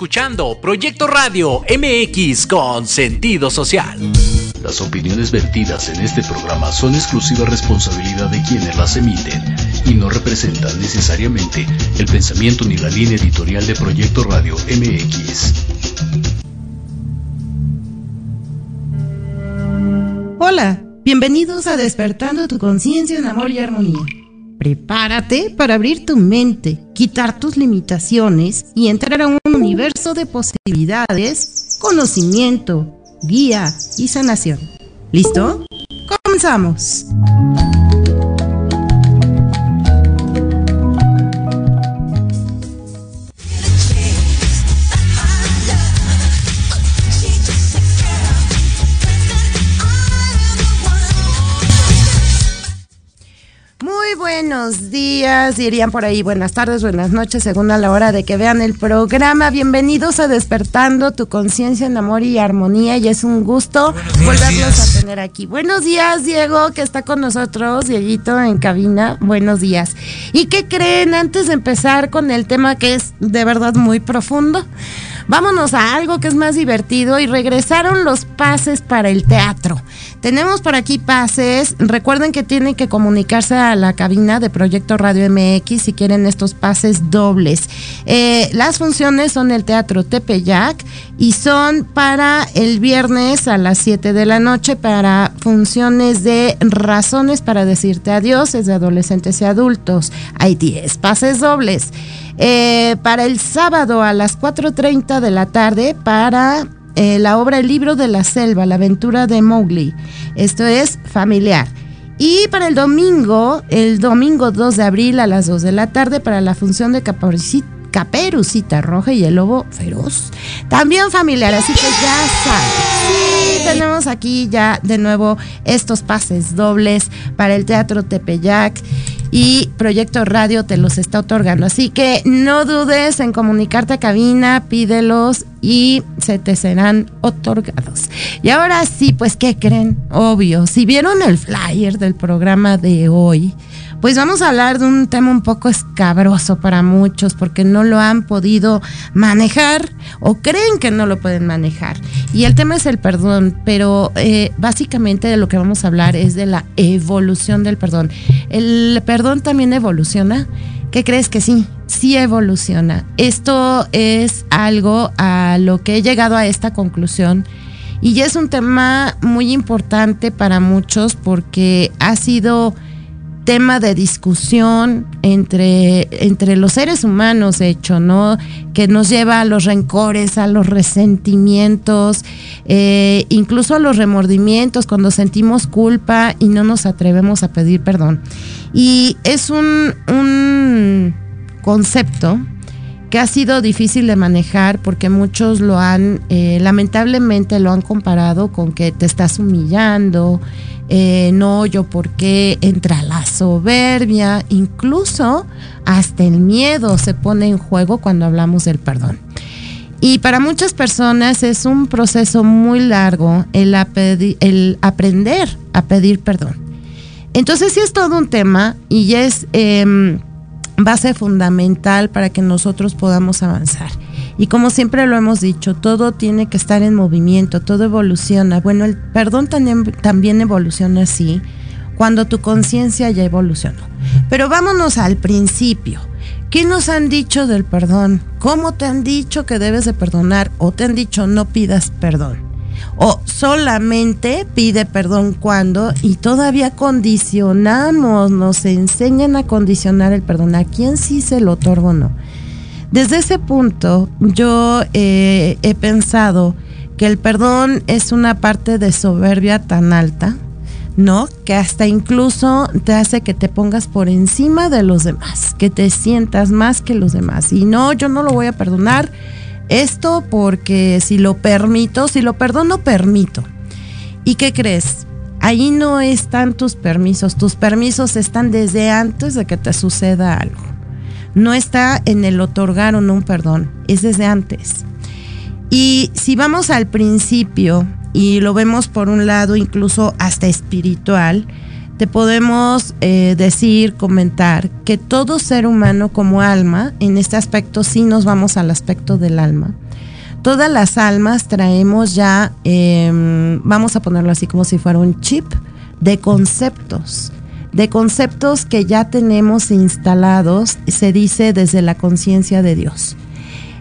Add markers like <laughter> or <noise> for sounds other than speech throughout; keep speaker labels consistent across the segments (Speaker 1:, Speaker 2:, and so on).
Speaker 1: Escuchando Proyecto Radio MX con sentido social.
Speaker 2: Las opiniones vertidas en este programa son exclusiva responsabilidad de quienes las emiten y no representan necesariamente el pensamiento ni la línea editorial de Proyecto Radio MX.
Speaker 3: Hola, bienvenidos a Despertando tu conciencia en amor y armonía. Prepárate para abrir tu mente, quitar tus limitaciones y entrar a un universo de posibilidades, conocimiento, guía y sanación. ¿Listo? Comenzamos. Buenos días, dirían por ahí buenas tardes, buenas noches, según a la hora de que vean el programa. Bienvenidos a Despertando tu conciencia en amor y armonía y es un gusto volverlos a tener aquí. Buenos días, Diego, que está con nosotros, Dieguito en cabina. Buenos días. ¿Y qué creen antes de empezar con el tema que es de verdad muy profundo? Vámonos a algo que es más divertido y regresaron los pases para el teatro. Tenemos por aquí pases. Recuerden que tienen que comunicarse a la cabina de Proyecto Radio MX si quieren estos pases dobles. Eh, las funciones son el Teatro Tepeyac y son para el viernes a las 7 de la noche para funciones de razones para decirte adiós, es de adolescentes y adultos. Hay 10 pases dobles. Eh, para el sábado a las 4.30 de la tarde para eh, la obra El libro de la selva, la aventura de Mowgli. Esto es familiar. Y para el domingo, el domingo 2 de abril a las 2 de la tarde para la función de Caperucita, Roja y el Lobo Feroz. También familiar, así que ya saben. Sí, tenemos aquí ya de nuevo estos pases dobles para el Teatro Tepeyac y Proyecto Radio te los está otorgando. Así que no dudes en comunicarte a cabina, pídelos y se te serán otorgados. Y ahora sí, pues, ¿qué creen? Obvio, si vieron el flyer del programa de hoy, pues vamos a hablar de un tema un poco escabroso para muchos porque no lo han podido manejar o creen que no lo pueden manejar. Y el tema es el perdón, pero eh, básicamente de lo que vamos a hablar es de la evolución del perdón. ¿El perdón también evoluciona? ¿Qué crees que sí? Sí evoluciona. Esto es algo a lo que he llegado a esta conclusión. Y es un tema muy importante para muchos porque ha sido tema de discusión entre, entre los seres humanos, de hecho, ¿no? Que nos lleva a los rencores, a los resentimientos, eh, incluso a los remordimientos cuando sentimos culpa y no nos atrevemos a pedir perdón. Y es un, un concepto que ha sido difícil de manejar porque muchos lo han, eh, lamentablemente lo han comparado con que te estás humillando, eh, no yo por qué, entra la soberbia, incluso hasta el miedo se pone en juego cuando hablamos del perdón. Y para muchas personas es un proceso muy largo el, aprender a pedir perdón. Entonces sí es todo un tema y es em, base fundamental para que nosotros podamos avanzar. Y como siempre lo hemos dicho, todo tiene que estar en movimiento, todo evoluciona. Bueno, el perdón también, evoluciona así cuando tu conciencia ya evolucionó. Pero vámonos al principio. ¿Qué nos han dicho del perdón? ¿Cómo te han dicho que debes de perdonar? ¿O te han dicho no pidas perdón? ¿O solamente pide perdón cuando? Y todavía condicionamos, nos enseñan a condicionar el perdón. ¿A quién sí se lo otorgo o no? Desde ese punto yo eh, he pensado que el perdón es una parte de soberbia tan alta, ¿no? Que hasta incluso te hace que te pongas por encima de los demás, que te sientas más que los demás. Y no, yo no lo voy a perdonar esto porque si lo permito, si lo perdono, permito. ¿Y qué crees? Ahí no están tus permisos, tus permisos están desde antes de que te suceda algo no está en el otorgar un perdón, es desde antes. Y si vamos al principio y lo vemos por un lado incluso hasta espiritual, te podemos eh, decir, comentar que todo ser humano como alma, en este aspecto sí nos vamos al aspecto del alma. Todas las almas traemos ya, em, vamos a ponerlo así como si fuera un chip de conceptos, de conceptos que ya tenemos instalados, se dice desde la conciencia de Dios.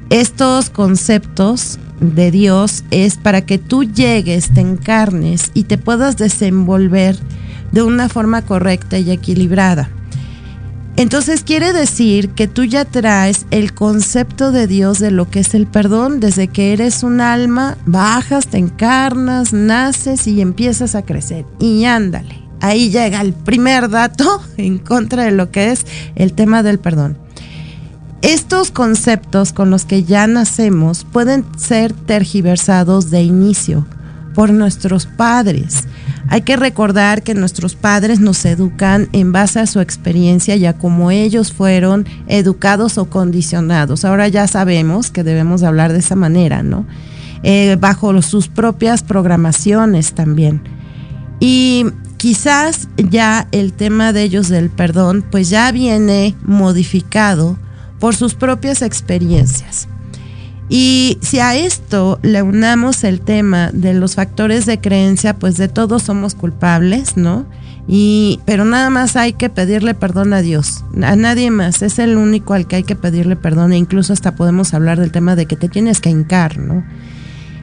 Speaker 3: Estos conceptos de Dios es para que tú llegues, te encarnes y te puedas desenvolver de una forma correcta y equilibrada. Entonces quiere decir que tú ya traes el concepto de Dios de lo que es el perdón desde que eres un alma, bajas, te encarnas, naces y empiezas a crecer. Y ándale, ahí llega el primer dato <laughs> en contra de lo que es el tema del perdón. Estos conceptos con los que ya nacemos pueden ser tergiversados de inicio por nuestros padres. Hay que recordar que nuestros padres nos educan en base a su experiencia y a cómo ellos fueron educados o condicionados. Ahora ya sabemos que debemos hablar de esa manera, ¿no? Eh, bajo sus propias programaciones también. Y quizás ya el tema de ellos del perdón, pues ya viene modificado por sus propias experiencias. Y si a esto le unamos el tema de los factores de creencia, pues de todos somos culpables, ¿no? Y, pero nada más hay que pedirle perdón a Dios, a nadie más, es el único al que hay que pedirle perdón e incluso hasta podemos hablar del tema de que te tienes que hincar, ¿no?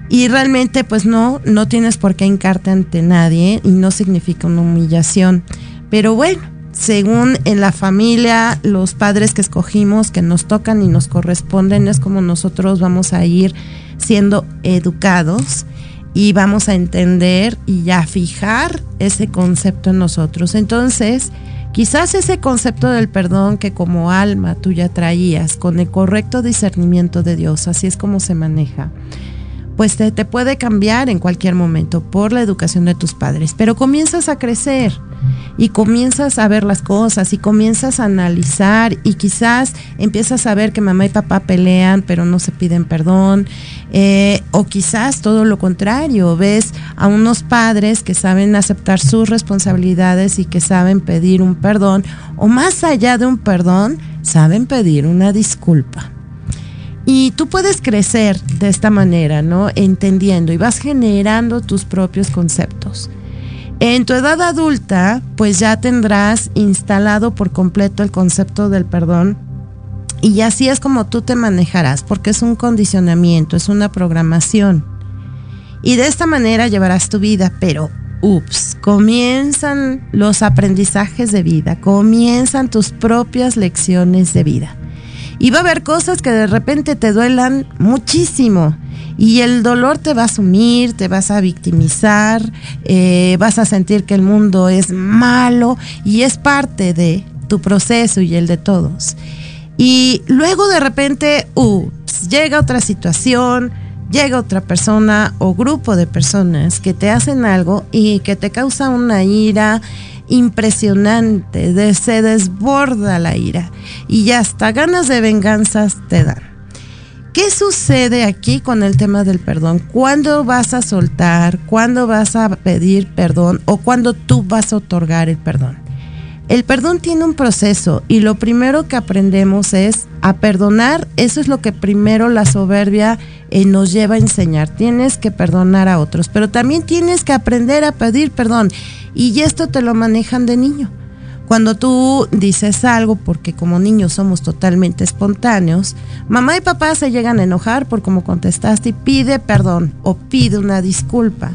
Speaker 3: Y realmente pues no, no tienes por qué hincarte ante nadie y no significa una humillación. Pero bueno, según en la familia, los padres que escogimos, que nos tocan y nos corresponden, es como nosotros vamos a ir siendo educados y vamos a entender y a fijar ese concepto en nosotros. Entonces, quizás ese concepto del perdón que como alma tú ya traías, con el correcto discernimiento de Dios, así es como se maneja pues te, puede cambiar en cualquier momento por la educación de tus padres, pero comienzas a crecer y comienzas a ver las cosas y comienzas a analizar y quizás empiezas a ver que mamá y papá pelean pero no se piden perdón eh, o quizás todo lo contrario, ves a unos padres que saben aceptar sus responsabilidades y que saben pedir un perdón o más allá de un perdón, saben pedir una disculpa. Y tú puedes crecer de esta manera, ¿no? Entendiendo y vas generando tus propios conceptos. En tu edad adulta, pues ya tendrás instalado por completo el concepto del perdón y así es como tú te manejarás, porque es un condicionamiento, es una programación. Y de esta manera llevarás tu vida, pero ups, comienzan los aprendizajes de vida, comienzan tus propias lecciones de vida. Y va a haber cosas que de repente te duelan muchísimo. Y el dolor te va a sumir, te vas a victimizar, eh, vas a sentir que el mundo es malo y es parte de tu proceso y el de todos. Y luego de repente, ups, llega otra situación, llega otra persona o grupo de personas que te hacen algo y que te causa una ira impresionante, de, se desborda la ira y hasta ganas de venganzas te dan. ¿Qué sucede aquí con el tema del perdón? ¿Cuándo vas a soltar? ¿Cuándo vas a pedir perdón? ¿O cuándo tú vas a otorgar el perdón? El perdón tiene un proceso y lo primero que aprendemos es a perdonar. Eso es lo que primero la soberbia eh, nos lleva a enseñar. Tienes que perdonar a otros, pero también tienes que aprender a pedir perdón. Y esto te lo manejan de niño. Cuando tú dices algo, porque como niños somos totalmente espontáneos, mamá y papá se llegan a enojar por cómo contestaste y pide perdón o pide una disculpa.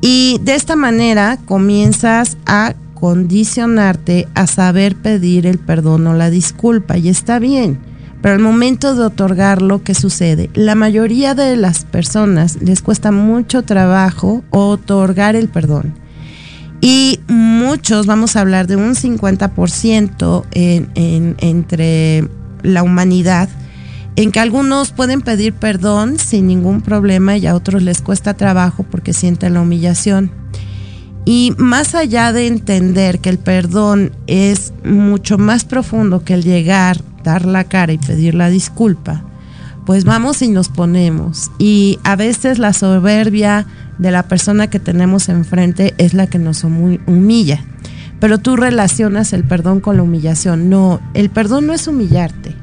Speaker 3: Y de esta manera comienzas a condicionarte a saber pedir el perdón o la disculpa y está bien. Pero al momento de otorgarlo, ¿qué sucede? La mayoría de las personas les cuesta mucho trabajo otorgar el perdón. Y muchos, vamos a hablar de un 50% en, entre la humanidad, en que algunos pueden pedir perdón sin ningún problema y a otros les cuesta trabajo porque sienten la humillación. Y más allá de entender que el perdón es mucho más profundo que el llegar, dar la cara y pedir la disculpa, pues vamos y nos ponemos. Y a veces la soberbia de la persona que tenemos enfrente es la que nos humilla. pero tú relacionas el perdón con la humillación. No, el perdón no es humillarte.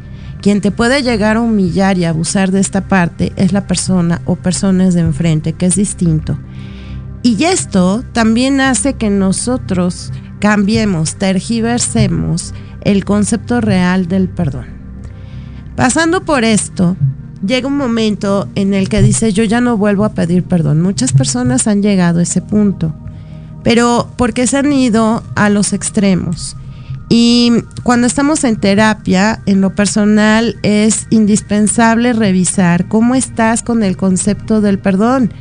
Speaker 3: Quien te puede llegar a humillar y abusar de esta parte es la persona o personas de enfrente, que es distinto. Y esto también hace que nosotros cambiemos, tergiversemos el concepto real del perdón. Pasando por esto, llega un momento en el que dice yo ya no vuelvo a pedir perdón. Muchas personas han llegado a ese punto, pero porque se han ido a los extremos. Y cuando estamos en terapia, en lo personal es indispensable revisar cómo estás con el concepto del perdón,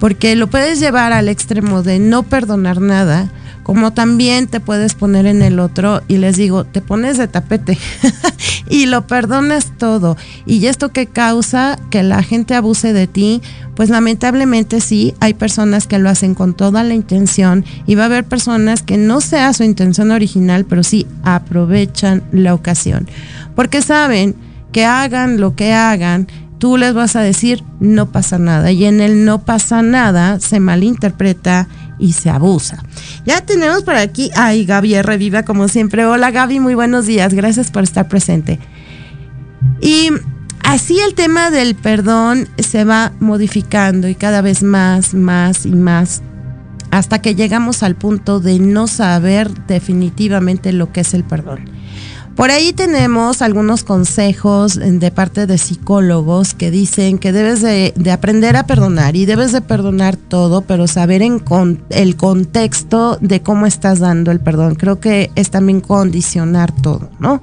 Speaker 3: porque lo puedes llevar al extremo de no perdonar nada como también te puedes poner en el otro y les digo, te pones de tapete <laughs> y lo perdonas todo. Y esto que causa que la gente abuse de ti, pues lamentablemente sí, hay personas que lo hacen con toda la intención y va a haber personas que no sea su intención original, pero sí aprovechan la ocasión. Porque saben que hagan lo que hagan, tú les vas a decir no pasa nada y en el no pasa nada se malinterpreta y se abusa. Ya tenemos por aquí, ay Gaby reviva como siempre. Hola Gaby, muy buenos días, gracias por estar presente. Y así el tema del perdón se va modificando y cada vez más, más y más hasta que llegamos al punto de no saber definitivamente lo que es el perdón. Por ahí tenemos algunos consejos de parte de psicólogos que dicen que debes de, aprender a perdonar y debes de perdonar todo, pero saber en el contexto de cómo estás dando el perdón. Creo que es también condicionar todo, ¿no?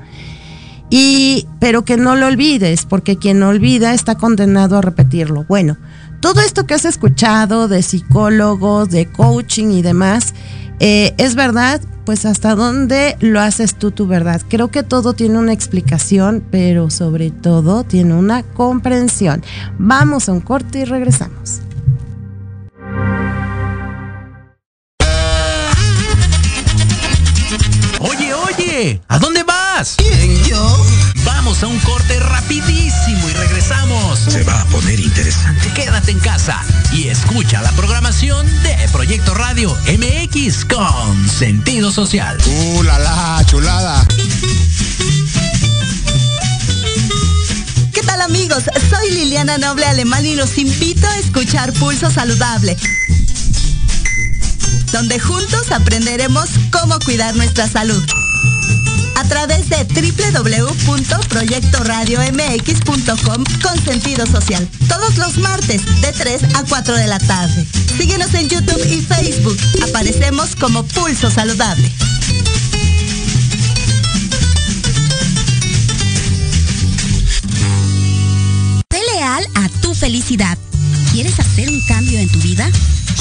Speaker 3: Y, pero que no lo olvides, porque quien olvida está condenado a repetirlo. Bueno, todo esto que has escuchado de psicólogos, de coaching y demás, eh, es verdad, pues hasta dónde lo haces tú tu verdad. Creo que todo tiene una explicación, pero sobre todo tiene una comprensión. Vamos a un corte y regresamos.
Speaker 1: Oye, oye, ¿a dónde vas?
Speaker 4: ¿Quién, yo?
Speaker 1: Vamos a un corte rapidísimo y regresamos.
Speaker 4: Se va a poner interesante.
Speaker 1: Quédate en casa y escucha la programación de Proyecto Radio MX con sentido social.
Speaker 4: ¡Uh, la, la chulada!
Speaker 5: ¿Qué tal amigos? Soy Liliana Noble Alemán y los invito a escuchar Pulso Saludable donde juntos aprenderemos cómo cuidar nuestra salud a través de www.proyectoradiomx.com con sentido social. Todos los martes de 3 a 4 de la tarde. Síguenos en YouTube y Facebook. Aparecemos como Pulso Saludable.
Speaker 6: Sé leal a tu felicidad. ¿Quieres hacer un cambio en tu vida?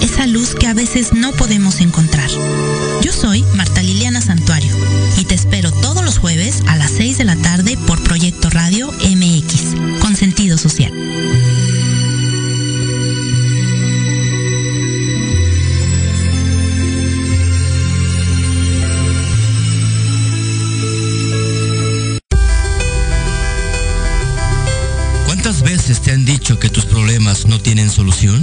Speaker 7: esa luz que a veces no podemos encontrar. Yo soy Marta Liliana Santuario y te espero todos los jueves a las 6 de la tarde por Proyecto Radio MX, con sentido social.
Speaker 8: ¿Cuántas veces te han dicho que tus problemas no tienen solución?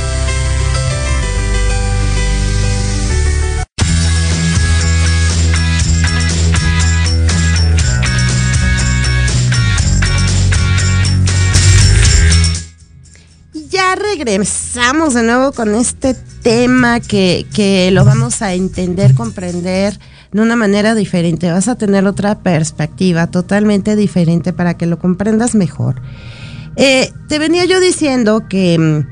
Speaker 3: Regresamos de nuevo con este tema que, que, lo vamos a entender, comprender de una manera diferente. Vas a tener otra perspectiva totalmente diferente para que lo comprendas mejor. Eh, te venía yo diciendo que,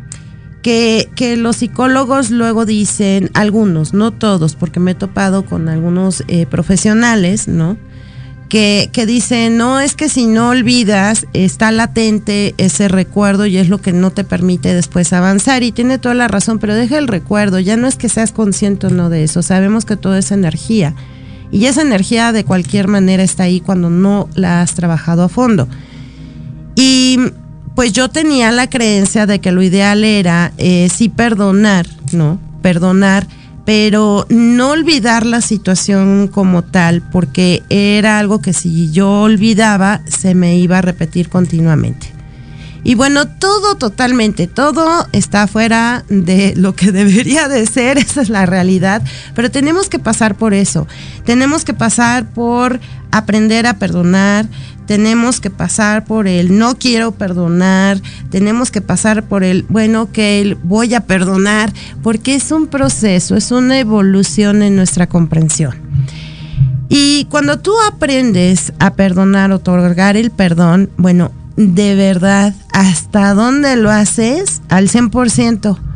Speaker 3: que, que los psicólogos luego dicen, algunos, no todos, porque me he topado con algunos eh, profesionales, ¿no? Que, que dicen, no, es que si no olvidas, está latente ese recuerdo y es lo que no te permite después avanzar. Y tiene toda la razón, pero deja el recuerdo, ya no es que seas consciente o no de eso, sabemos que todo es energía. Y esa energía de cualquier manera está ahí cuando no la has trabajado a fondo. Y pues yo tenía la creencia de que lo ideal era eh, sí perdonar, ¿no? Perdonar, pero no olvidar la situación como tal, porque era algo que si yo olvidaba, se me iba a repetir continuamente. Y bueno, todo totalmente, todo está fuera de lo que <laughs> debería de ser, esa es la realidad, pero tenemos que pasar por eso, tenemos que pasar por aprender a perdonar, tenemos que pasar por el no quiero perdonar, tenemos que pasar por el bueno que voy a perdonar, porque es un proceso, es una evolución en nuestra comprensión. Y cuando tú aprendes a perdonar, otorgar el perdón, bueno, de verdad, ¿hasta dónde lo haces? Al 100%.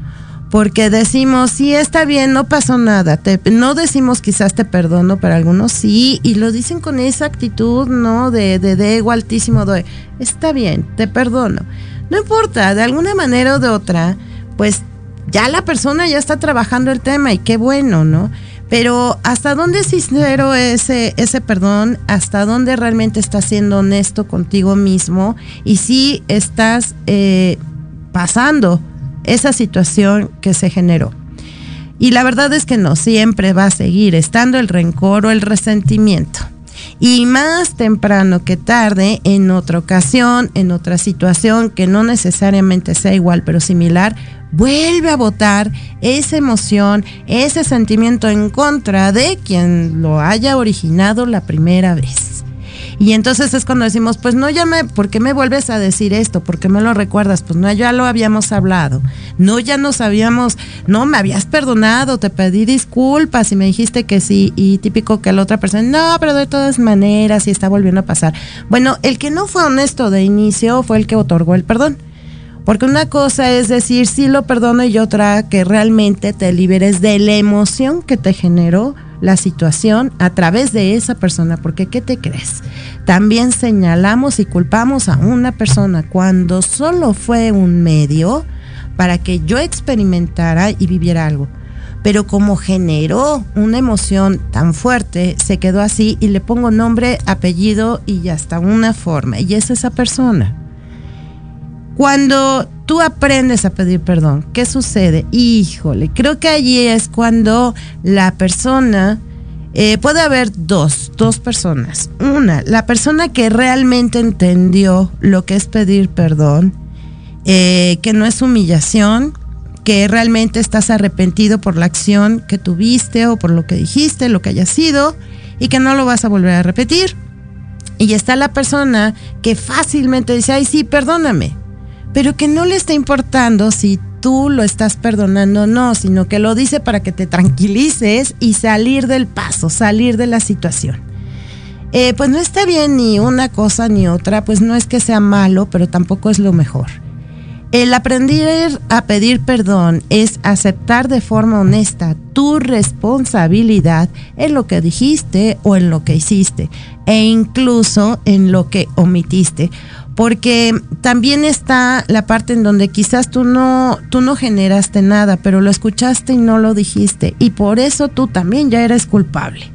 Speaker 3: Porque decimos, sí, está bien, no pasó nada. no decimos quizás te perdono, pero algunos sí, y lo dicen con esa actitud, ¿no? De, de, de ego altísimo, de, está bien, te perdono. No importa, de alguna manera o de otra, pues ya la persona ya está trabajando el tema y qué bueno, ¿no? Pero ¿hasta dónde es sincero ese, ese perdón? ¿Hasta dónde realmente estás siendo honesto contigo mismo? Y si estás eh, pasando esa situación que se generó. Y la verdad es que no siempre va a seguir estando el rencor o el resentimiento. Y más temprano que tarde, en otra ocasión, en otra situación que no necesariamente sea igual pero similar, vuelve a votar esa emoción, ese sentimiento en contra de quien lo haya originado la primera vez. Y entonces es cuando decimos, pues no ya me, ¿por qué me vuelves a decir esto? ¿Por qué me lo recuerdas? Pues no, ya lo habíamos hablado. No, ya nos habíamos, no, me habías perdonado, te pedí disculpas y me dijiste que sí. Y típico que la otra persona, no, pero de todas maneras, y está volviendo a pasar. Bueno, el que no fue honesto de inicio fue el que otorgó el perdón. Porque una cosa es decir sí lo perdono y otra que realmente te liberes de la emoción que te generó la situación a través de esa persona. Porque ¿qué te crees? También señalamos y culpamos a una persona cuando solo fue un medio para que yo experimentara y viviera algo. Pero como generó una emoción tan fuerte, se quedó así y le pongo nombre, apellido y hasta una forma. Y es esa persona. Cuando tú aprendes a pedir perdón, ¿qué sucede? Híjole, creo que allí es cuando la persona, eh, puede haber dos, dos personas. Una, la persona que realmente entendió lo que es pedir perdón, eh, que no es humillación, que realmente estás arrepentido por la acción que tuviste o por lo que dijiste, lo que haya sido, y que no lo vas a volver a repetir. Y está la persona que fácilmente dice, ay, sí, perdóname pero que no le está importando si tú lo estás perdonando o no, sino que lo dice para que te tranquilices y salir del paso, salir de la situación. Eh, pues no está bien ni una cosa ni otra, pues no es que sea malo, pero tampoco es lo mejor. El aprender a pedir perdón es aceptar de forma honesta tu responsabilidad en lo que dijiste o en lo que hiciste e incluso en lo que omitiste porque también está la parte en donde quizás tú no, tú no generaste nada, pero lo escuchaste y no lo dijiste, y por eso tú también ya eres culpable.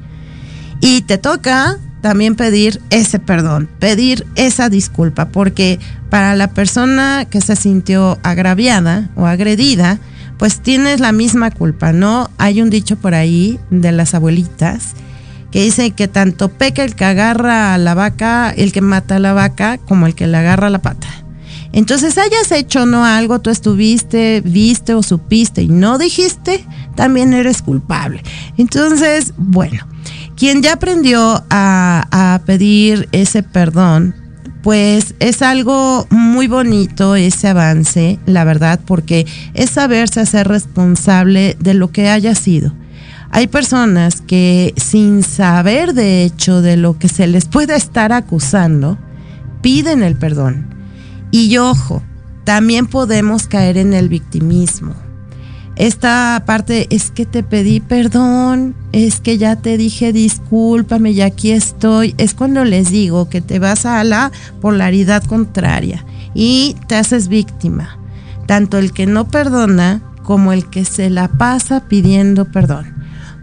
Speaker 3: Y te toca también pedir ese perdón, pedir esa disculpa, porque para la persona que se sintió agraviada o agredida, pues tienes la misma culpa, ¿no? Hay un dicho por ahí de las abuelitas que dice que tanto peca el que agarra a la vaca, el que mata a la vaca, como el que le agarra la pata. Entonces, hayas hecho no algo, tú estuviste, viste o supiste y no dijiste, también eres culpable. Entonces, bueno, quien ya aprendió a, a pedir ese perdón, pues es algo muy bonito ese avance, la verdad, porque es saberse hacer responsable de lo que haya sido hay personas que sin saber de hecho de lo que se les puede estar acusando, piden el perdón. Y ojo, también podemos caer en el victimismo. Esta parte es que te pedí perdón, es que ya te dije discúlpame y aquí estoy. Es cuando les digo que te vas a la polaridad contraria y te haces víctima. Tanto el que no perdona como el que se la pasa pidiendo perdón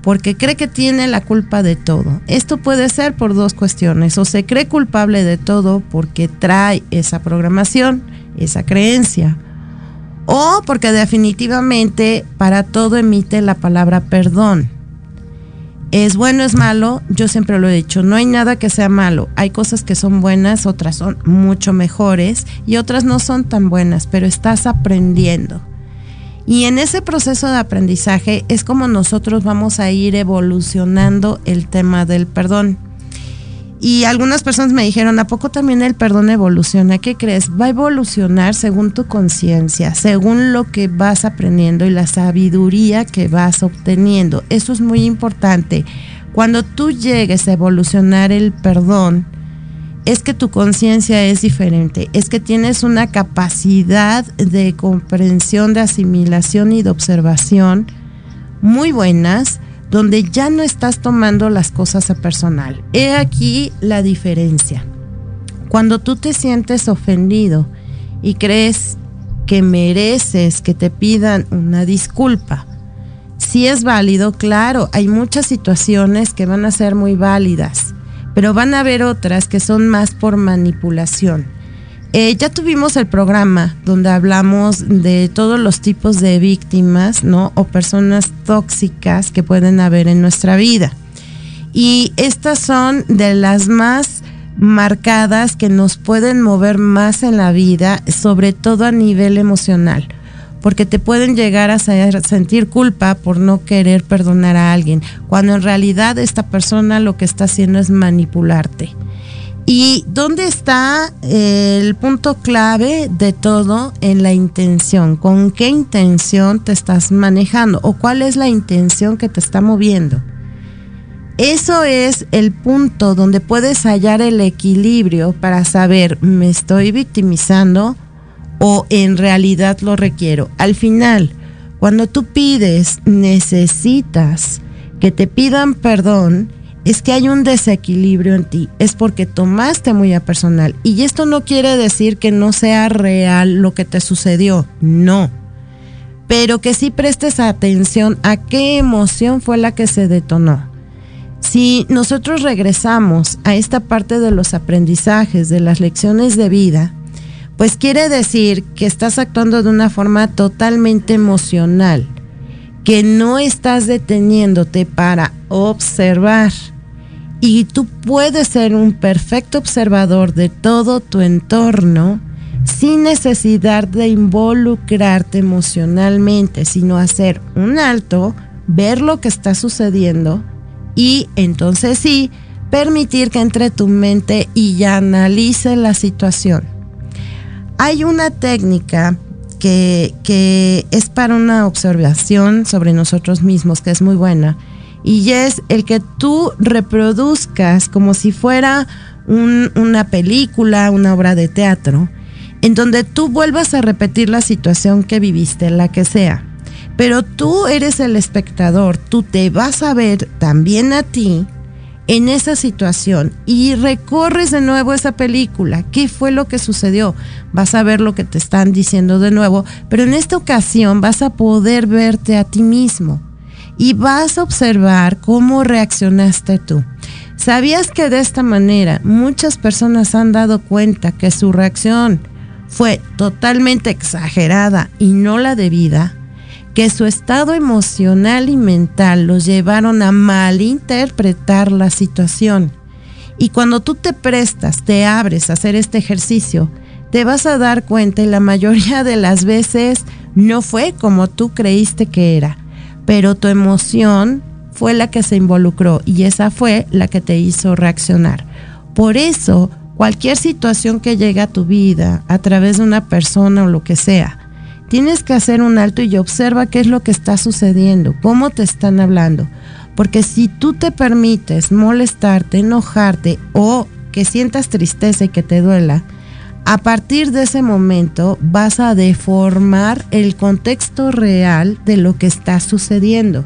Speaker 3: porque cree que tiene la culpa de todo. Esto puede ser por dos cuestiones, o se cree culpable de todo porque trae esa programación, esa creencia, o porque definitivamente para todo emite la palabra perdón. Es bueno, es malo, yo siempre lo he dicho, no hay nada que sea malo, hay cosas que son buenas, otras son mucho mejores y otras no son tan buenas, pero estás aprendiendo. Y en ese proceso de aprendizaje es como nosotros vamos a ir evolucionando el tema del perdón. Y algunas personas me dijeron, ¿a poco también el perdón evoluciona? ¿Qué crees? Va a evolucionar según tu conciencia, según lo que vas aprendiendo y la sabiduría que vas obteniendo. Eso es muy importante. Cuando tú llegues a evolucionar el perdón, es que tu conciencia es diferente, es que tienes una capacidad de comprensión, de asimilación y de observación muy buenas, donde ya no estás tomando las cosas a personal. He aquí la diferencia. Cuando tú te sientes ofendido y crees que mereces que te pidan una disculpa, si es válido, claro, hay muchas situaciones que van a ser muy válidas pero van a haber otras que son más por manipulación. Eh, ya tuvimos el programa donde hablamos de todos los tipos de víctimas, ¿no? O personas tóxicas que pueden haber en nuestra vida. Y estas son de las más marcadas que nos pueden mover más en la vida, sobre todo a nivel emocional porque te pueden llegar a sentir culpa por no querer perdonar a alguien, cuando en realidad esta persona lo que está haciendo es manipularte. ¿Y dónde está el punto clave de todo en la intención? ¿Con qué intención te estás manejando? ¿O cuál es la intención que te está moviendo? Eso es el punto donde puedes hallar el equilibrio para saber, ¿me estoy victimizando o en realidad lo requiero. Al final, cuando tú pides, necesitas que te pidan perdón, es que hay un desequilibrio en ti, es porque tomaste muy a personal. Y esto no quiere decir que no sea real lo que te sucedió, no. Pero que sí prestes atención a qué emoción fue la que se detonó. Si nosotros regresamos a esta parte de los aprendizajes, de las lecciones de vida, pues quiere decir que estás actuando de una forma totalmente emocional, que no estás deteniéndote para observar. Y tú puedes ser un perfecto observador de todo tu entorno sin necesidad de involucrarte emocionalmente, sino hacer un alto, ver lo que está sucediendo y entonces sí, permitir que entre tu mente y ya analice la situación. Hay una técnica que, es para una observación sobre nosotros mismos, que es muy buena, y es el que tú reproduzcas como si fuera una película, una obra de teatro, en donde tú vuelvas a repetir la situación que viviste, la que sea. Pero tú eres el espectador, tú te vas a ver también a ti en esa situación y recorres de nuevo esa película. ¿Qué fue lo que sucedió? Vas a ver lo que te están diciendo de nuevo, pero en esta ocasión vas a poder verte a ti mismo y vas a observar cómo reaccionaste tú. ¿Sabías que de esta manera muchas personas han dado cuenta que su reacción fue totalmente exagerada y no la debida? Que su estado emocional y mental los llevaron a malinterpretar la situación. Y cuando tú te prestas, te abres a hacer este ejercicio, te vas a dar cuenta y la mayoría de las veces no fue como tú creíste que era, pero tu emoción fue la que se involucró y esa fue la que te hizo reaccionar. Por eso, cualquier situación que llegue a tu vida a través de una persona o lo que sea, tienes que hacer un alto y observa qué es lo que está sucediendo, cómo te están hablando. Porque si tú te permites molestarte, enojarte o que sientas tristeza y que te duela, a partir de ese momento vas a deformar el contexto real de lo que está sucediendo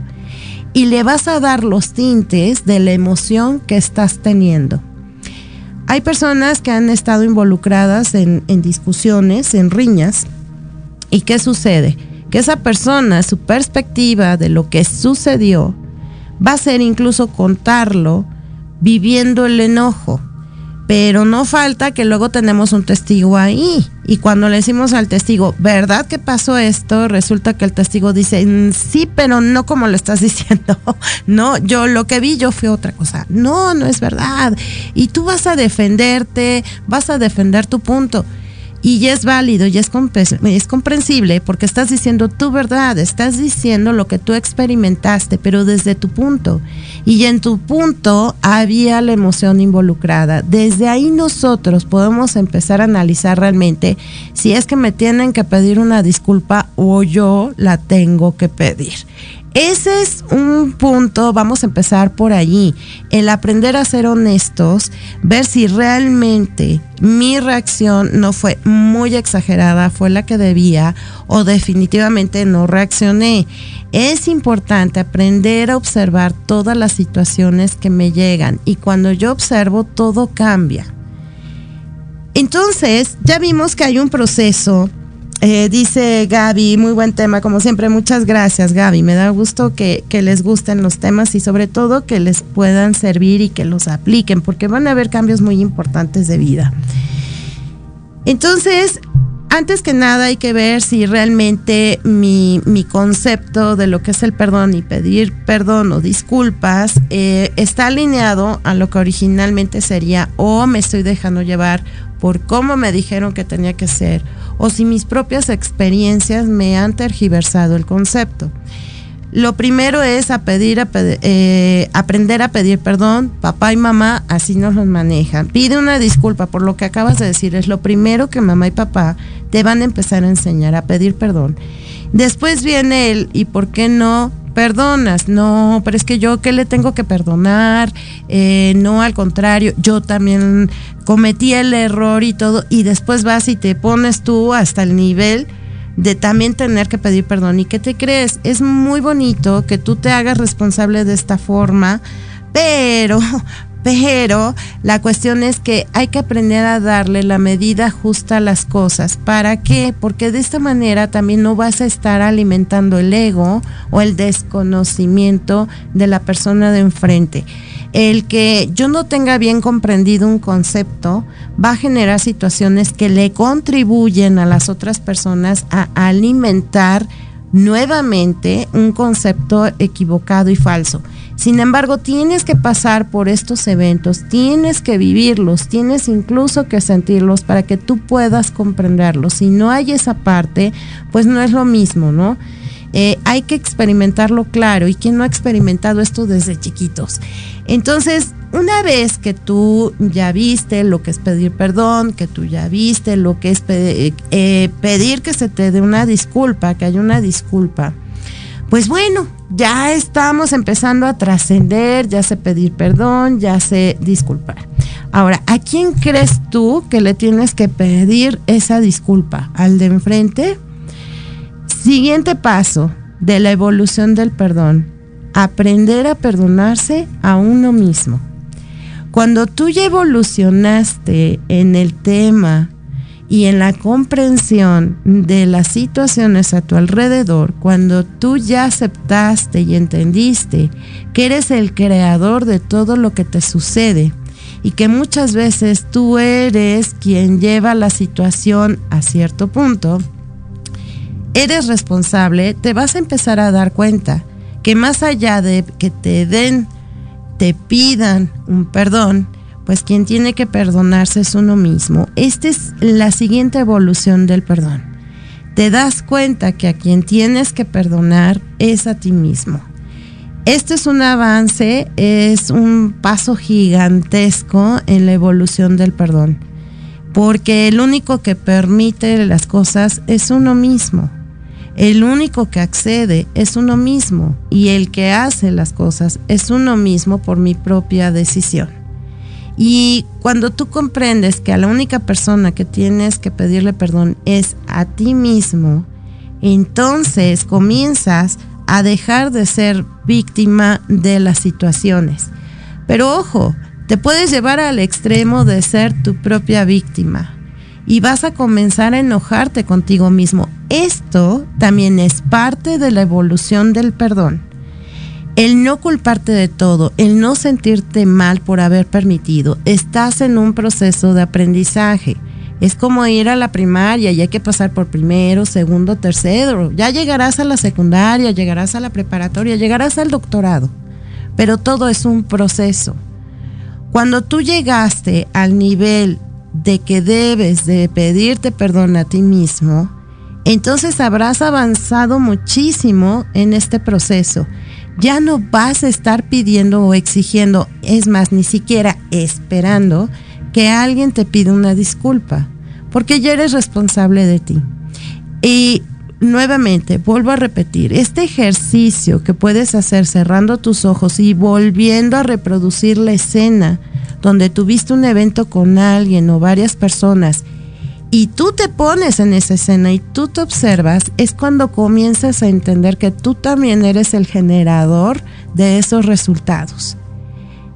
Speaker 3: y le vas a dar los tintes de la emoción que estás teniendo. Hay personas que han estado involucradas en, discusiones, en riñas, ¿y qué sucede? Que esa persona, su perspectiva de lo que sucedió, va a ser incluso contarlo viviendo el enojo pero no falta que luego tenemos un testigo ahí. Y cuando le decimos al testigo, ¿verdad que pasó esto? Resulta que el testigo dice, mm, sí, pero no como lo estás <laughs> diciendo. No, yo lo que vi yo fue otra cosa. No, no es verdad. Y tú vas a defenderte, vas a defender tu punto. Y es válido y es, es comprensible porque estás diciendo tu verdad, estás diciendo lo que tú experimentaste, pero desde tu punto. Y en tu punto había la emoción involucrada. Desde ahí nosotros podemos empezar a analizar realmente si es que me tienen que pedir una disculpa o yo la tengo que pedir. Ese es un punto, vamos a empezar por allí, el aprender a ser honestos, ver si realmente mi reacción no fue muy exagerada, fue la que debía o definitivamente no reaccioné. Es importante aprender a observar todas las situaciones que me llegan y cuando yo observo todo cambia. Entonces, ya vimos que hay un proceso eh, dice Gaby, muy buen tema, como siempre, muchas gracias Gaby, me da gusto que, les gusten los temas y sobre todo que les puedan servir y que los apliquen, porque van a haber cambios muy importantes de vida. Entonces, antes que nada hay que ver si realmente mi, concepto de lo que es el perdón y pedir perdón o disculpas eh, está alineado a lo que originalmente sería o me estoy dejando llevar por cómo me dijeron que tenía que ser o si mis propias experiencias me han tergiversado el concepto. Lo primero es a pedir, eh, aprender a pedir perdón. Papá y mamá así nos los manejan. Pide una disculpa por lo que acabas de decir. Es lo primero que mamá y papá te van a empezar a enseñar a pedir perdón. Después viene el ¿y por qué no perdonas? No, pero es que yo qué le tengo que perdonar. Eh, no, al contrario, yo también cometí el error y todo. Y después vas y te pones tú hasta el nivel de también tener que pedir perdón. ¿Y qué te crees? Es muy bonito que tú te hagas responsable de esta forma, pero pero la cuestión es que hay que aprender a darle la medida justa a las cosas. ¿Para qué? Porque de esta manera también no vas a estar alimentando el ego o el desconocimiento de la persona de enfrente. El que yo no tenga bien comprendido un concepto va a generar situaciones que le contribuyen a las otras personas a alimentar nuevamente un concepto equivocado y falso. Sin embargo, tienes que pasar por estos eventos, tienes que vivirlos, tienes incluso que sentirlos para que tú puedas comprenderlos. Si no hay esa parte, pues no es lo mismo, ¿no? Eh, hay que experimentarlo claro y quien no ha experimentado esto desde chiquitos. Entonces, una vez que tú ya viste lo que es pedir perdón, que tú ya viste lo que es eh, pedir que se te dé una disculpa, que haya una disculpa, pues bueno, ya estamos empezando a trascender, ya sé pedir perdón, ya sé disculpar. Ahora, ¿a quién crees tú que le tienes que pedir esa disculpa? ¿Al de enfrente? Siguiente paso de la evolución del perdón, aprender a perdonarse a uno mismo. Cuando tú ya evolucionaste en el tema y en la comprensión de las situaciones a tu alrededor, cuando tú ya aceptaste y entendiste que eres el creador de todo lo que te sucede y que muchas veces tú eres quien lleva la situación a cierto punto, eres responsable, te vas a empezar a dar cuenta que más allá de que te den, te pidan un perdón, pues quien tiene que perdonarse es uno mismo. Esta es la siguiente evolución del perdón. Te das cuenta que a quien tienes que perdonar es a ti mismo. Este es un avance, es un paso gigantesco en la evolución del perdón, porque el único que permite las cosas es uno mismo. El único que accede es uno mismo y el que hace las cosas es uno mismo por mi propia decisión. Y cuando tú comprendes que a la única persona que tienes que pedirle perdón es a ti mismo, entonces comienzas a dejar de ser víctima de las situaciones. Pero ojo, te puedes llevar al extremo de ser tu propia víctima y vas a comenzar a enojarte contigo mismo. Esto también es parte de la evolución del perdón. El no culparte de todo, el no sentirte mal por haber permitido, estás en un proceso de aprendizaje. Es como ir a la primaria y hay que pasar por primero, segundo, tercero. Ya llegarás a la secundaria, llegarás a la preparatoria, llegarás al doctorado. Pero todo es un proceso. Cuando tú llegaste al nivel de que debes de pedirte perdón a ti mismo, entonces habrás avanzado muchísimo en este proceso. Ya no vas a estar pidiendo o exigiendo, es más, ni siquiera esperando que alguien te pida una disculpa, porque ya eres responsable de ti. Y nuevamente, vuelvo a repetir, este ejercicio que puedes hacer cerrando tus ojos y volviendo a reproducir la escena donde tuviste un evento con alguien o varias personas y tú te pones en esa escena y tú te observas, es cuando comienzas a entender que tú también eres el generador de esos resultados.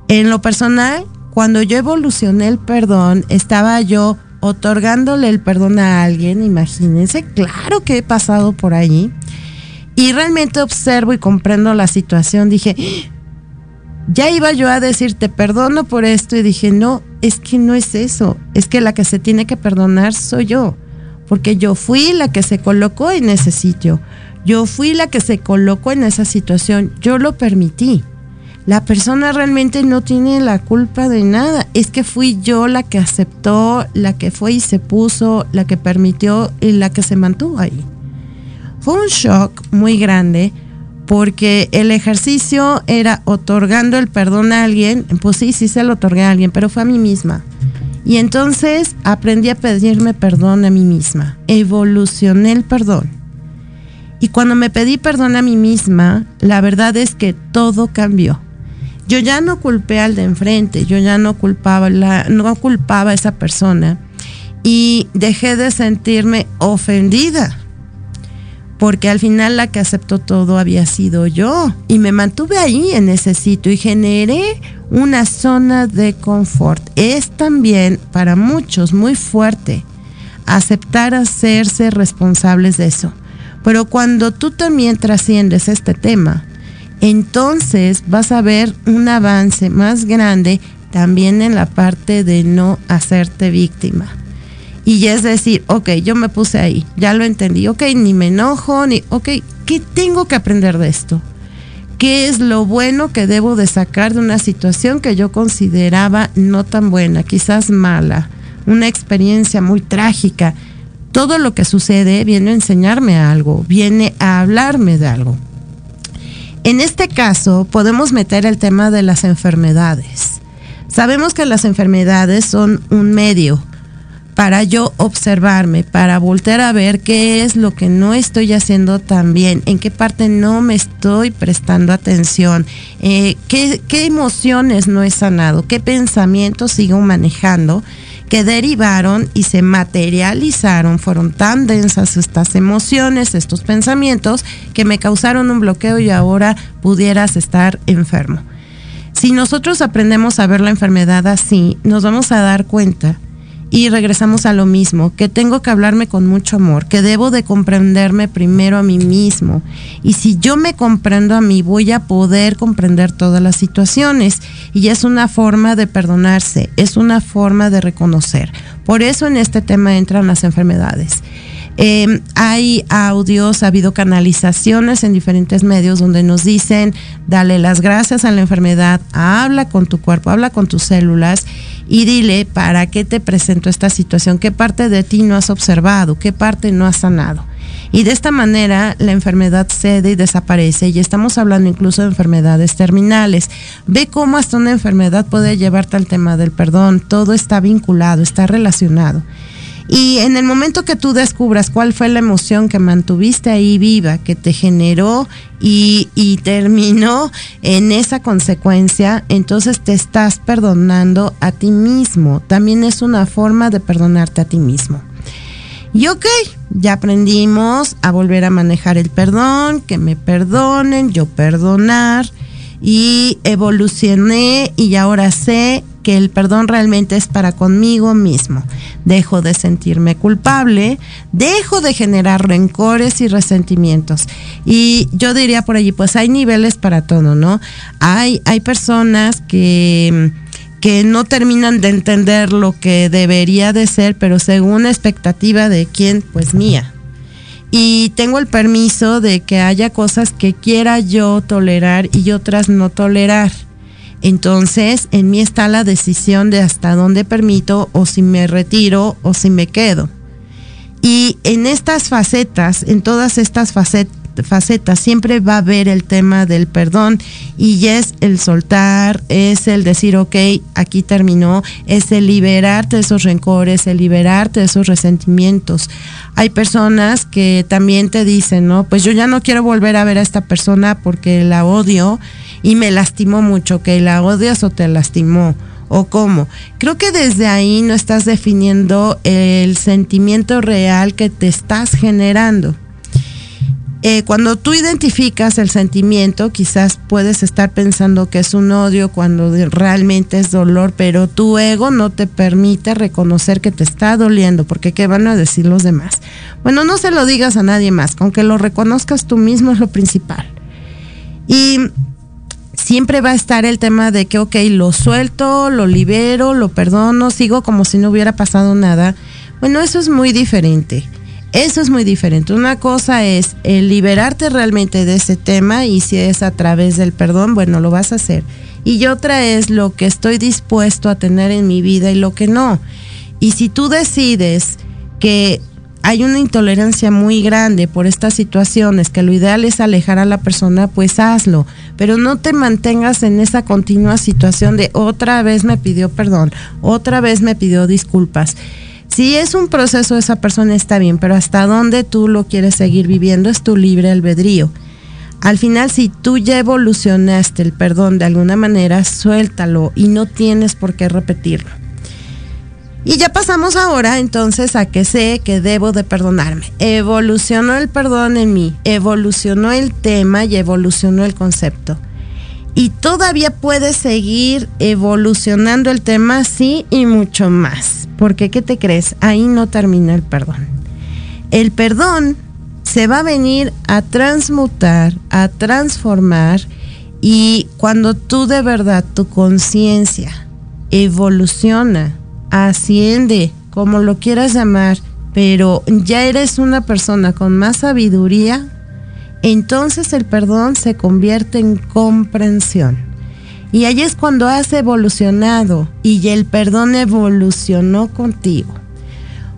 Speaker 3: En lo personal, cuando yo evolucioné el perdón, estaba yo otorgándole el perdón a alguien, imagínense, claro que he pasado por ahí. Y realmente observo y comprendo la situación. Dije, ya iba yo a decir, te perdono por esto y dije, no, es que no es eso, es que la que se tiene que perdonar soy yo, porque yo fui la que se colocó en ese sitio, yo fui la que se colocó en esa situación, yo lo permití. La persona realmente no tiene la culpa de nada, es que fui yo la que aceptó, la que fue y se puso, la que permitió y la que se mantuvo ahí. Fue un shock muy grande porque el ejercicio era otorgando el perdón a alguien, pues sí, sí se lo otorgué a alguien, pero fue a mí misma. Y entonces aprendí a pedirme perdón a mí misma, evolucioné el perdón. Y cuando me pedí perdón a mí misma, la verdad es que todo cambió. Yo ya no culpé al de enfrente, yo ya no culpaba, la, no culpaba a esa persona y dejé de sentirme ofendida porque al final la que aceptó todo había sido yo y me mantuve ahí en ese sitio y generé una zona de confort. Es también para muchos muy fuerte aceptar hacerse responsables de eso. Pero cuando tú también trasciendes este tema, entonces vas a ver un avance más grande también en la parte de no hacerte víctima. Y es decir, ok, yo me puse ahí, ya lo entendí, ok, ni me enojo, ni, ok, ¿qué tengo que aprender de esto? ¿Qué es lo bueno que debo de sacar de una situación que yo consideraba no tan buena, quizás mala, una experiencia muy trágica? Todo lo que sucede viene a enseñarme algo, viene a hablarme de algo. En este caso, podemos meter el tema de las enfermedades. Sabemos que las enfermedades son un medio, para yo observarme, para voltear a ver qué es lo que no estoy haciendo tan bien, en qué parte no me estoy prestando atención, eh, qué, qué emociones no he sanado, qué pensamientos sigo manejando que derivaron y se materializaron, fueron tan densas estas emociones, estos pensamientos, que me causaron un bloqueo y ahora pudieras estar enfermo. Si nosotros aprendemos a ver la enfermedad así, nos vamos a dar cuenta y regresamos a lo mismo, que tengo que hablarme con mucho amor, que debo de comprenderme primero a mí mismo. Y si yo me comprendo a mí, voy a poder comprender todas las situaciones. Y es una forma de perdonarse, es una forma de reconocer. Por eso en este tema entran las enfermedades. Em, hay audios, ha habido canalizaciones en diferentes medios donde nos dicen, dale las gracias a la enfermedad, habla con tu cuerpo, habla con tus células y dile para qué te presento esta situación, qué parte de ti no has observado, qué parte no has sanado. Y de esta manera la enfermedad cede y desaparece y estamos hablando incluso de enfermedades terminales. Ve cómo hasta una enfermedad puede llevarte al tema del perdón, todo está vinculado, está relacionado. Y en el momento que tú descubras cuál fue la emoción que mantuviste ahí viva, que te generó y, y terminó en esa consecuencia, entonces te estás perdonando a ti mismo. También es una forma de perdonarte a ti mismo. Y ok, ya aprendimos a volver a manejar el perdón, que me perdonen, yo perdonar y evolucioné y ahora sé que el perdón realmente es para conmigo mismo. Dejo de sentirme culpable, dejo de generar rencores y resentimientos. Y yo diría por allí, pues hay niveles para todo, ¿no? Hay, hay personas que que no terminan de entender lo que debería de ser, pero según la expectativa de quién, pues mía y tengo el permiso de que haya cosas que quiera yo tolerar y otras no tolerar. Entonces, en mí está la decisión de hasta dónde permito o si me retiro o si me quedo. Y en estas facetas, en todas estas facetas, siempre va a haber el tema del perdón y es el soltar, es el decir, ok, aquí terminó, es el liberarte de esos rencores, el liberarte de esos resentimientos. Hay personas que también te dicen, no, pues yo ya no quiero volver a ver a esta persona porque la odio y me lastimó mucho, que la odias o te lastimó o cómo. Creo que desde ahí no estás definiendo el sentimiento real que te estás generando. Eh, cuando tú identificas el sentimiento, quizás puedes estar pensando que es un odio cuando realmente es dolor, pero tu ego no te permite reconocer que te está doliendo, porque ¿qué van a decir los demás? Bueno, no se lo digas a nadie más, con que lo reconozcas tú mismo es lo principal. Y siempre va a estar el tema de que, ok, lo suelto, lo libero, lo perdono, sigo como si no hubiera pasado nada. Bueno, eso es muy diferente. Eso es muy diferente. Una cosa es el liberarte realmente de ese tema y si es a través del perdón, bueno, lo vas a hacer. Y otra es lo que estoy dispuesto a tener en mi vida y lo que no. Y si tú decides que hay una intolerancia muy grande por estas situaciones, que lo ideal es alejar a la persona, pues hazlo. Pero no te mantengas en esa continua situación de otra vez me pidió perdón, otra vez me pidió disculpas. Si es un proceso, esa persona está bien, pero hasta dónde tú lo quieres seguir viviendo es tu libre albedrío. Al final, si tú ya evolucionaste el perdón de alguna manera, suéltalo y no tienes por qué repetirlo. Y ya pasamos ahora entonces a que sé que debo de perdonarme. Evolucionó el perdón en mí, evolucionó el tema y evolucionó el concepto. Y todavía puede seguir evolucionando el tema, sí, y mucho más. Porque, ¿qué te crees? Ahí no termina el perdón. El perdón se va a venir a transmutar, a transformar y cuando tú de verdad, tu conciencia evoluciona, asciende, como lo quieras llamar, pero ya eres una persona con más sabiduría, entonces el perdón se convierte en comprensión. Y ahí es cuando has evolucionado y el perdón evolucionó contigo.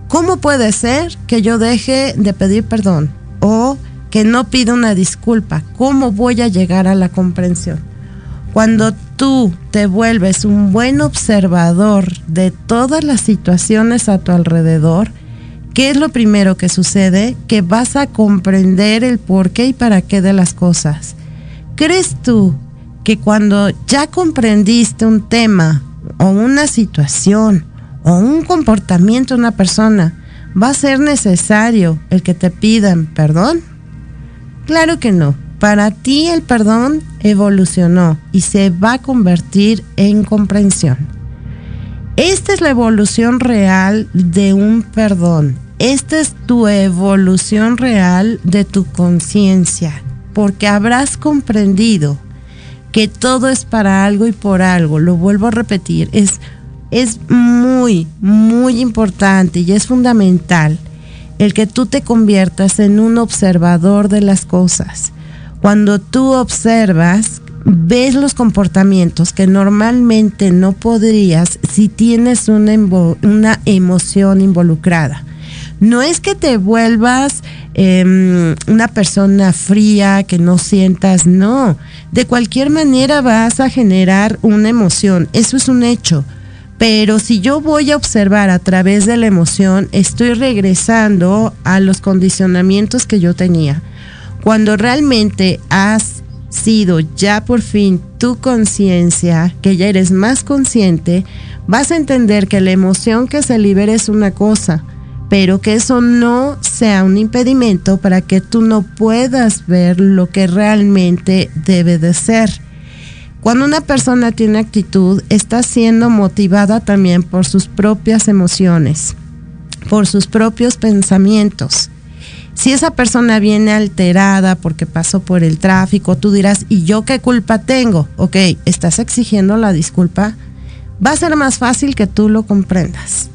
Speaker 3: ¿Cómo puede ser que yo deje de pedir perdón o que no pida una disculpa? ¿Cómo voy a llegar a la comprensión? Cuando tú te vuelves un buen observador de todas las situaciones a tu alrededor, ¿qué es lo primero que sucede? Que vas a comprender el por qué y para qué de las cosas. ¿Crees tú que cuando ya comprendiste un tema o una situación o un comportamiento de una persona, ¿va a ser necesario el que te pidan perdón? Claro que no. Para ti el perdón evolucionó y se va a convertir en comprensión. Esta es la evolución real de un perdón. Esta es tu evolución real de tu conciencia, porque habrás comprendido que todo es para algo y por algo. Lo vuelvo a repetir, es, es muy, muy importante y es fundamental el que tú te conviertas en un observador de las cosas. Cuando tú observas, ves los comportamientos que normalmente no podrías si tienes una, emoción involucrada. No es que te vuelvas em, una persona fría, que no sientas, no. De cualquier manera vas a generar una emoción, eso es un hecho. Pero si yo voy a observar a través de la emoción, estoy regresando a los condicionamientos que yo tenía. Cuando realmente has sido ya por fin tu conciencia, que ya eres más consciente, vas a entender que la emoción que se libera es una cosa, pero que eso no sea un impedimento para que tú no puedas ver lo que realmente debe de ser. Cuando una persona tiene actitud, está siendo motivada también por sus propias emociones, por sus propios pensamientos. Si esa persona viene alterada porque pasó por el tráfico, tú dirás, ¿y yo qué culpa tengo? Ok, estás exigiendo la disculpa. Va a ser más fácil que tú lo comprendas.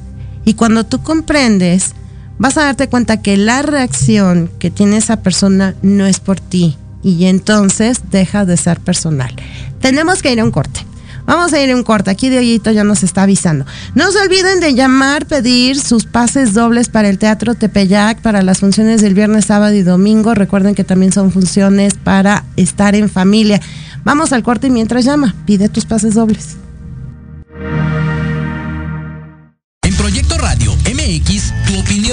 Speaker 3: Y cuando tú comprendes, vas a darte cuenta que la reacción que tiene esa persona no es por ti. Y entonces deja de ser personal. Tenemos que ir a un corte. Vamos a ir a un corte. Aquí Dieguito ya nos está avisando. No se olviden de llamar, pedir sus pases dobles para el Teatro Tepeyac, para las funciones del viernes, sábado y domingo. Recuerden que también son funciones para estar en familia. Vamos al corte y mientras llama, pide tus pases dobles.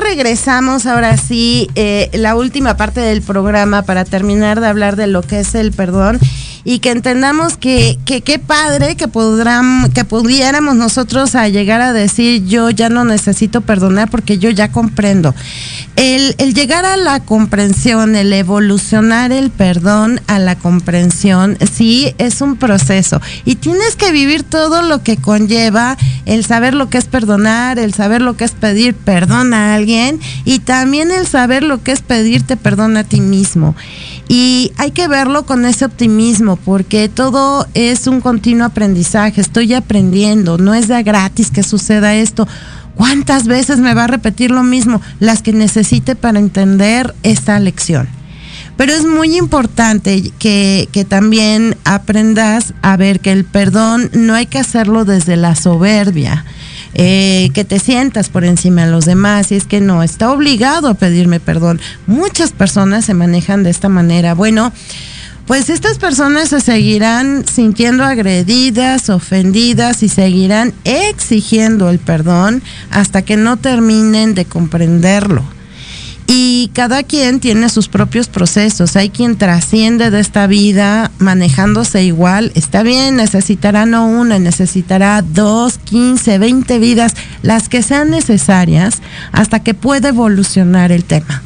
Speaker 3: regresamos ahora sí, eh, la última parte del programa para terminar de hablar de lo que es el perdón y que entendamos que qué padre que podrán, que pudiéramos nosotros a llegar a decir yo ya no necesito perdonar porque yo ya comprendo. El, el llegar a la comprensión, el evolucionar el perdón a la comprensión, sí es un proceso y tienes que vivir todo lo que conlleva el saber lo que es perdonar, el saber lo que es pedir perdón a alguien y también el saber lo que es pedirte perdón a ti mismo. Y hay que verlo con ese optimismo, porque todo es un continuo aprendizaje, estoy aprendiendo, no es de gratis que suceda esto. ¿Cuántas veces me va a repetir lo mismo? Las que necesite para entender esta lección. Pero es muy importante que, que, también aprendas a ver que el perdón no hay que hacerlo desde la soberbia, eh, que te sientas por encima de los demás y es que no, está obligado a pedirme perdón. Muchas personas se manejan de esta manera. Bueno, pues estas personas se seguirán sintiendo agredidas, ofendidas y seguirán exigiendo el perdón hasta que no terminen de comprenderlo. Y cada quien tiene sus propios procesos. Hay quien trasciende de esta vida manejándose igual. Está bien, necesitará no una, necesitará dos, quince, veinte vidas, las que sean necesarias, hasta que pueda evolucionar el tema.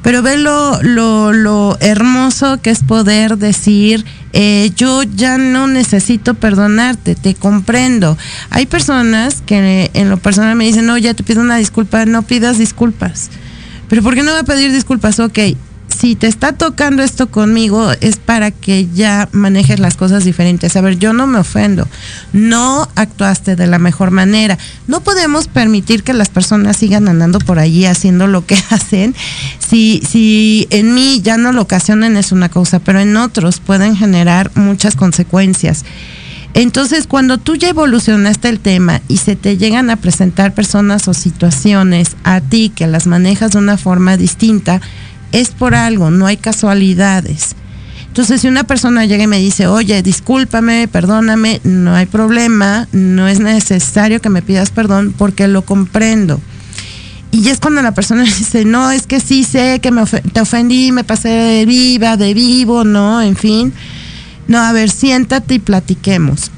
Speaker 3: Pero ve lo, lo, hermoso que es poder decir, eh, yo ya no necesito perdonarte, te comprendo. Hay personas que en lo personal me dicen, no, ya te pido una disculpa, no pidas disculpas. Pero ¿por qué no va a pedir disculpas? Ok, si te está tocando esto conmigo es para que ya manejes las cosas diferentes. A ver, yo no me ofendo, no actuaste de la mejor manera. No podemos permitir que las personas sigan andando por allí haciendo lo que <laughs> hacen. Si, si en mí ya no lo ocasionan es una cosa, pero en otros pueden generar muchas consecuencias. Entonces, cuando tú ya evolucionaste el tema y se te llegan a presentar personas o situaciones a ti que las manejas de una forma distinta, es por algo, no hay casualidades. Entonces, si una persona llega y me dice, oye, discúlpame, perdóname, no hay problema, no es necesario que me pidas perdón porque lo comprendo. Y es cuando la persona <laughs> dice, no, es que sí sé que me te ofendí, me pasé de viva, de vivo, no, en fin. No, a ver, siéntate y platiquemos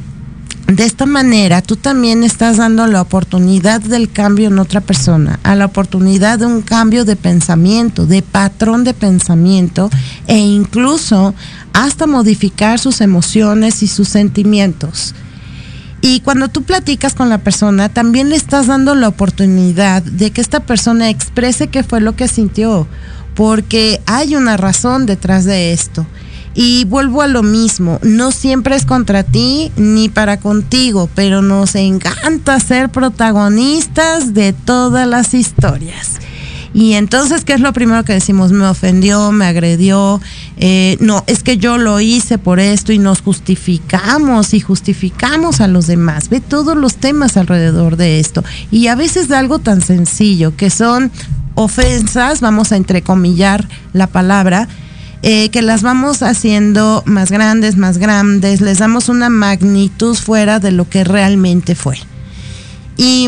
Speaker 3: de esta manera tú también estás dando la oportunidad del cambio en otra persona, a la oportunidad de un cambio de pensamiento, de patrón de pensamiento e incluso hasta modificar sus emociones y sus sentimientos. Y cuando tú platicas con la persona, también le estás dando la oportunidad de que esta persona exprese qué fue lo que sintió, porque hay una razón detrás de esto. Y vuelvo a lo mismo, no siempre es contra ti ni para contigo, pero nos encanta ser protagonistas de todas las historias. Y entonces, ¿qué es lo primero que decimos? Me ofendió, me agredió, eh, no, es que yo lo hice por esto y nos justificamos y justificamos a los demás. Ve todos los temas alrededor de esto. Y a veces de algo tan sencillo que son ofensas, vamos a entrecomillar la palabra, eh, que las vamos haciendo más grandes, más grandes, les damos una magnitud fuera de lo que realmente fue. Y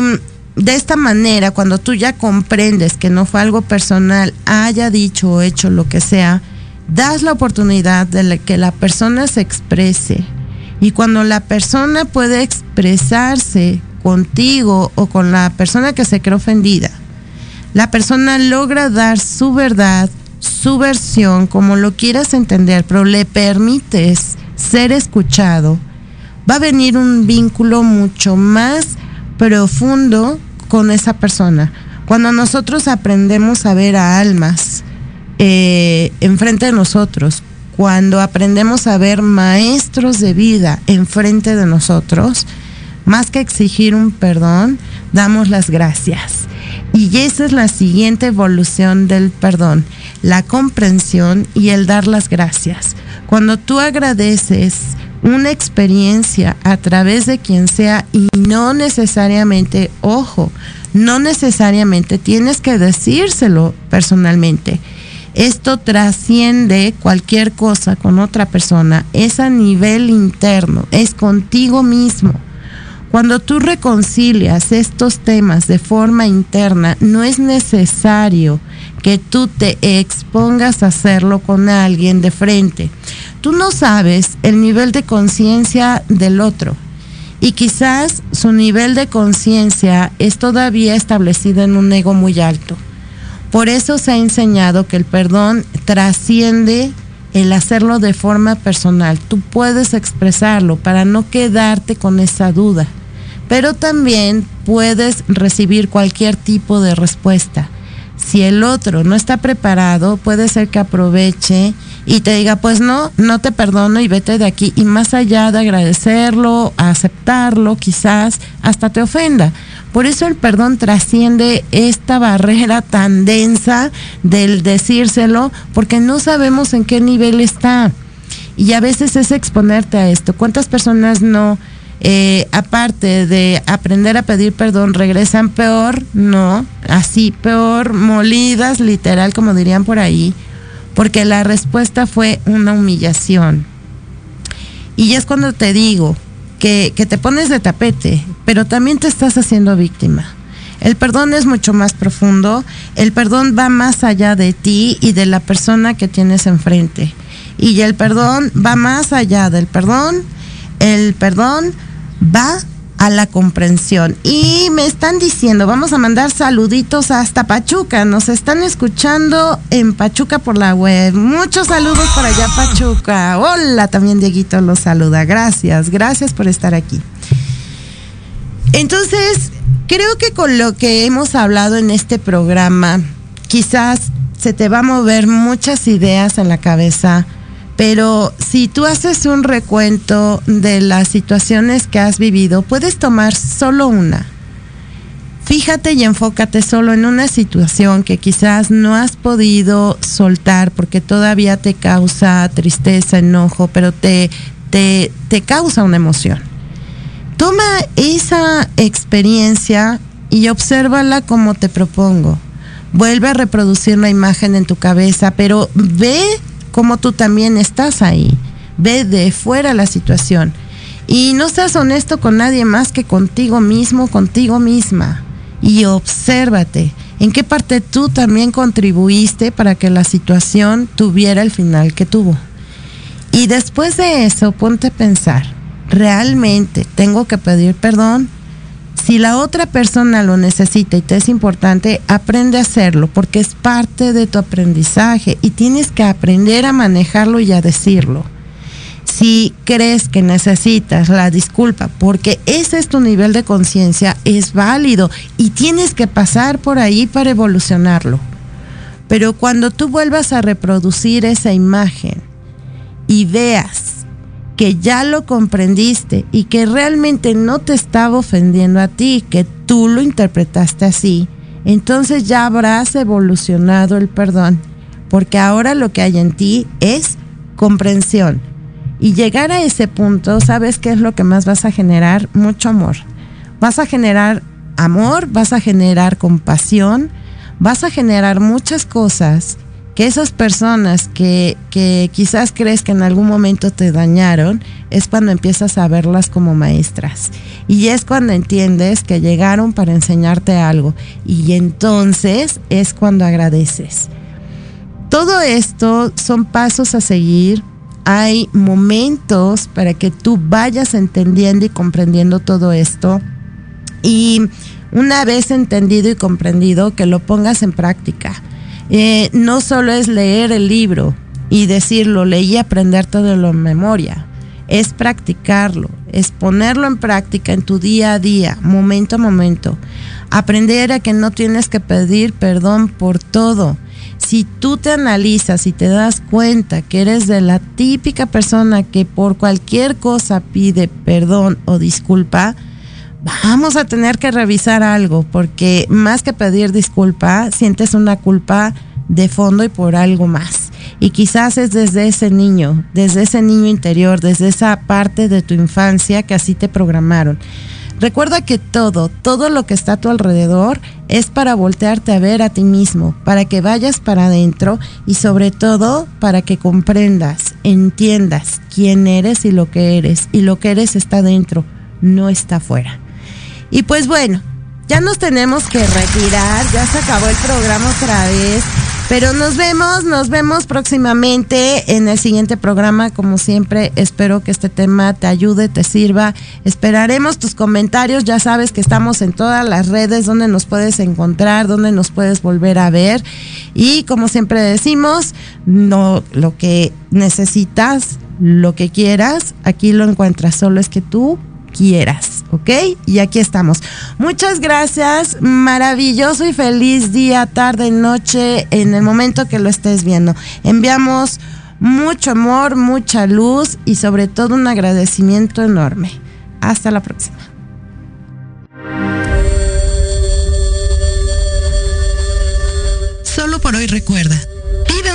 Speaker 3: de esta manera, cuando tú ya comprendes que no fue algo personal, haya dicho o hecho lo que sea, das la oportunidad de que la persona se exprese. Y cuando la persona puede expresarse contigo o con la persona que se cree ofendida, la persona logra dar su verdad, su versión, como lo quieras entender, pero le permites ser escuchado, va a venir un vínculo mucho más profundo con esa persona. Cuando nosotros aprendemos a ver a almas eh, enfrente de nosotros, cuando aprendemos a ver maestros de vida enfrente de nosotros, más que exigir un perdón, damos las gracias. Y esa es la siguiente evolución del perdón, la comprensión y el dar las gracias. Cuando tú agradeces una experiencia a través de quien sea y no necesariamente, ojo, no necesariamente tienes que decírselo personalmente. Esto trasciende cualquier cosa con otra persona, es a nivel interno, es contigo mismo. Cuando tú reconcilias estos temas de forma interna, no es necesario que tú te expongas a hacerlo con alguien de frente. Tú no sabes el nivel de conciencia del otro y quizás su nivel de conciencia es todavía establecido en un ego muy alto. Por eso se ha enseñado que el perdón trasciende el hacerlo de forma personal. Tú puedes expresarlo para no quedarte con esa duda pero también puedes recibir cualquier tipo de respuesta. Si el otro no está preparado, puede ser que aproveche y te diga, pues no, no te perdono y vete de aquí. Y más allá de agradecerlo, aceptarlo, quizás hasta te ofenda. Por eso el perdón trasciende esta barrera tan densa del decírselo, porque no sabemos en qué nivel está. Y a veces es exponerte a esto. ¿Cuántas personas no eh, aparte de aprender a pedir perdón, regresan peor, no, así peor, molidas, literal, como dirían por ahí, porque la respuesta fue una humillación. Y es cuando te digo que, que te pones de tapete, pero también te estás haciendo víctima. El perdón es mucho más profundo, el perdón va más allá de ti y de la persona que tienes enfrente. Y el perdón va más allá del perdón, el perdón va a la comprensión. Y me están diciendo, vamos a mandar saluditos hasta Pachuca. Nos están escuchando en Pachuca por la web. Muchos saludos para allá, Pachuca. Hola, también Dieguito los saluda. Gracias, gracias por estar aquí. Entonces, creo que con lo que hemos hablado en este programa, quizás se te va a mover muchas ideas en la cabeza, pero si tú haces un recuento de las situaciones que has vivido, puedes tomar solo una. Fíjate y enfócate solo en una situación que quizás no has podido soltar porque todavía te causa tristeza, enojo, pero te, te, te causa una emoción. Toma esa experiencia y obsérvala como te propongo. Vuelve a reproducir la imagen en tu cabeza, pero ve cómo tú también estás ahí. Ve de fuera la situación. Y no seas honesto con nadie más que contigo mismo, contigo misma. Y obsérvate en qué parte tú también contribuiste para que la situación tuviera el final que tuvo. Y después de eso, ponte a pensar realmente tengo que pedir perdón. Si la otra persona lo necesita y te es importante, aprende a hacerlo porque es parte de tu aprendizaje y tienes que aprender a manejarlo y a decirlo. Si crees que necesitas la disculpa porque ese es tu nivel de conciencia, es válido y tienes que pasar por ahí para evolucionarlo. Pero cuando tú vuelvas a reproducir esa imagen y veas que ya lo comprendiste y que realmente no te estaba ofendiendo a ti, que tú lo interpretaste así, entonces ya habrás evolucionado el perdón, porque ahora lo que hay en ti es comprensión. Y llegar a ese punto, ¿sabes qué es lo que más vas a generar? Mucho amor. Vas a generar amor, vas a generar compasión, vas a generar muchas cosas que esas personas que, que quizás crees que en algún momento te dañaron, es cuando empiezas a verlas como maestras. Y es cuando entiendes que llegaron para enseñarte algo. Y entonces es cuando agradeces. Todo esto son pasos a seguir. Hay momentos para que tú vayas entendiendo y comprendiendo todo esto. Y una vez entendido y comprendido, que lo pongas en práctica eh, no solo es leer el libro y decirlo, leí y aprender todo lo en memoria, es practicarlo, es ponerlo en práctica en tu día a día, momento a momento. Aprender a que no tienes que pedir perdón por todo. Si tú te analizas y te das cuenta que eres de la típica persona que por cualquier cosa pide perdón o disculpa, vamos a tener que revisar algo, porque más que pedir disculpa, sientes una culpa de fondo y por algo más. Y quizás es desde ese niño, desde ese niño interior, desde esa parte de tu infancia que así te programaron. Recuerda que todo, todo lo que está a tu alrededor es para voltearte a ver a ti mismo, para que vayas para adentro y sobre todo para que comprendas, entiendas quién eres y lo que eres. Y lo que eres está dentro, no está afuera. Y pues bueno, ya nos tenemos que retirar, ya se acabó el programa otra vez. Pero nos vemos, nos vemos próximamente en el siguiente programa. Como siempre, espero que este tema te ayude, te sirva. Esperaremos tus comentarios. Ya sabes que estamos en todas las redes donde nos puedes encontrar, donde nos puedes volver a ver. Y como siempre decimos, no lo que necesitas, lo que quieras, aquí lo encuentras. Solo es que tú quieras, ¿ok? Y aquí estamos. Muchas gracias, maravilloso y feliz día, tarde, noche, en el momento que lo estés viendo. Enviamos mucho amor, mucha luz y sobre todo un agradecimiento enorme. Hasta la próxima.
Speaker 9: Solo por hoy recuerda.